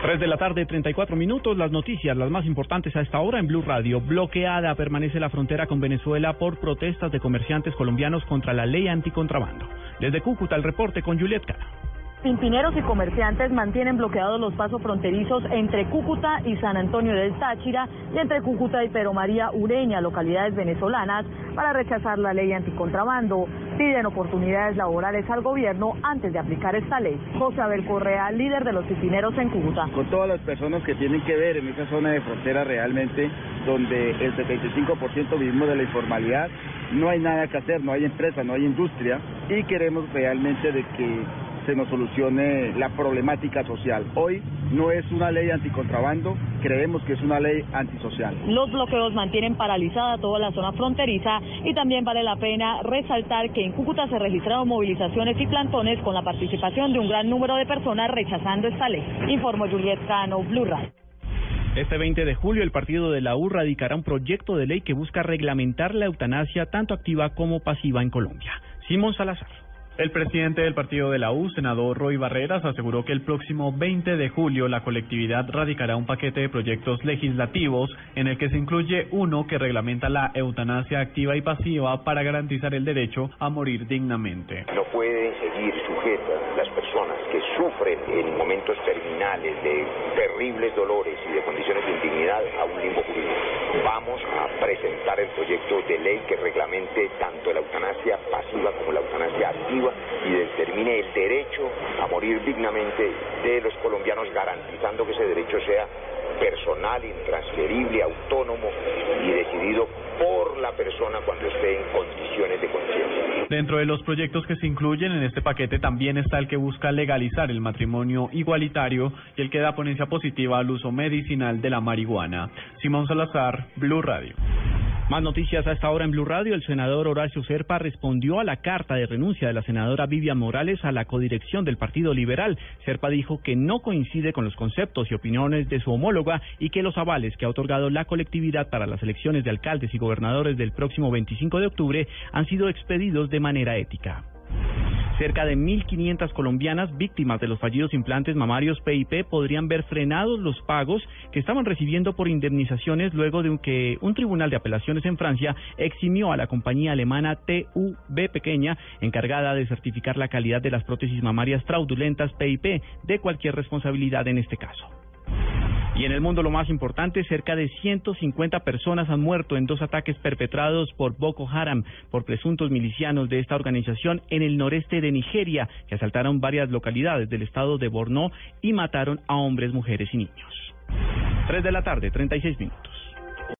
3 de la tarde, 34 minutos. Las noticias, las más importantes a esta hora en Blue Radio. Bloqueada permanece la frontera con Venezuela por protestas de comerciantes colombianos contra la ley anticontrabando. Desde Cúcuta, el reporte con Juliet Cara. Pimpineros y comerciantes mantienen bloqueados los pasos fronterizos entre Cúcuta y San Antonio del Táchira y entre Cúcuta y Pero María Ureña, localidades venezolanas, para rechazar la ley anticontrabando. Piden oportunidades laborales al gobierno antes de aplicar esta ley. José Abel Correa, líder de los pimpineros en Cúcuta. Con todas las personas que tienen que ver en esa zona de frontera realmente, donde el 75% vivimos de la informalidad, no hay nada que hacer, no hay empresa, no hay industria y queremos realmente de que se nos solucione la problemática social. Hoy no es una ley anticontrabando, creemos que es una ley antisocial. Los bloqueos mantienen paralizada toda la zona fronteriza y también vale la pena resaltar que en Cúcuta se registraron movilizaciones y plantones con la participación de un gran número de personas rechazando esta ley. Informó Juliet Cano, Blue Radio. Este 20 de julio el partido de la U radicará un proyecto de ley que busca reglamentar la eutanasia tanto activa como pasiva en Colombia. Simón Salazar. El presidente del partido de la U, senador Roy Barreras, aseguró que el próximo 20 de julio la colectividad radicará un paquete de proyectos legislativos en el que se incluye uno que reglamenta la eutanasia activa y pasiva para garantizar el derecho a morir dignamente. No pueden seguir sujetas las personas que sufren en momentos terminales de terribles dolores y de condiciones de indignidad a un limbo jurídico. Vamos a presentar el proyecto de ley que reglamente tanto la eutanasia pasiva como la y determine el derecho a morir dignamente de los colombianos, garantizando que ese derecho sea personal, intransferible, autónomo y decidido por la persona cuando esté en condiciones de conciencia. Dentro de los proyectos que se incluyen en este paquete también está el que busca legalizar el matrimonio igualitario y el que da ponencia positiva al uso medicinal de la marihuana. Simón Salazar, Blue Radio. Más noticias a esta hora en Blue Radio. El senador Horacio Serpa respondió a la carta de renuncia de la senadora Vivian Morales a la codirección del Partido Liberal. Serpa dijo que no coincide con los conceptos y opiniones de su homóloga y que los avales que ha otorgado la colectividad para las elecciones de alcaldes y gobernadores del próximo 25 de octubre han sido expedidos de manera ética. Cerca de 1.500 colombianas víctimas de los fallidos implantes mamarios PIP podrían ver frenados los pagos que estaban recibiendo por indemnizaciones luego de que un tribunal de apelaciones en Francia eximió a la compañía alemana TUB Pequeña, encargada de certificar la calidad de las prótesis mamarias fraudulentas PIP, de cualquier responsabilidad en este caso. Y en el mundo lo más importante, cerca de 150 personas han muerto en dos ataques perpetrados por Boko Haram, por presuntos milicianos de esta organización en el noreste de Nigeria, que asaltaron varias localidades del estado de Borno y mataron a hombres, mujeres y niños. 3 de la tarde, 36 minutos.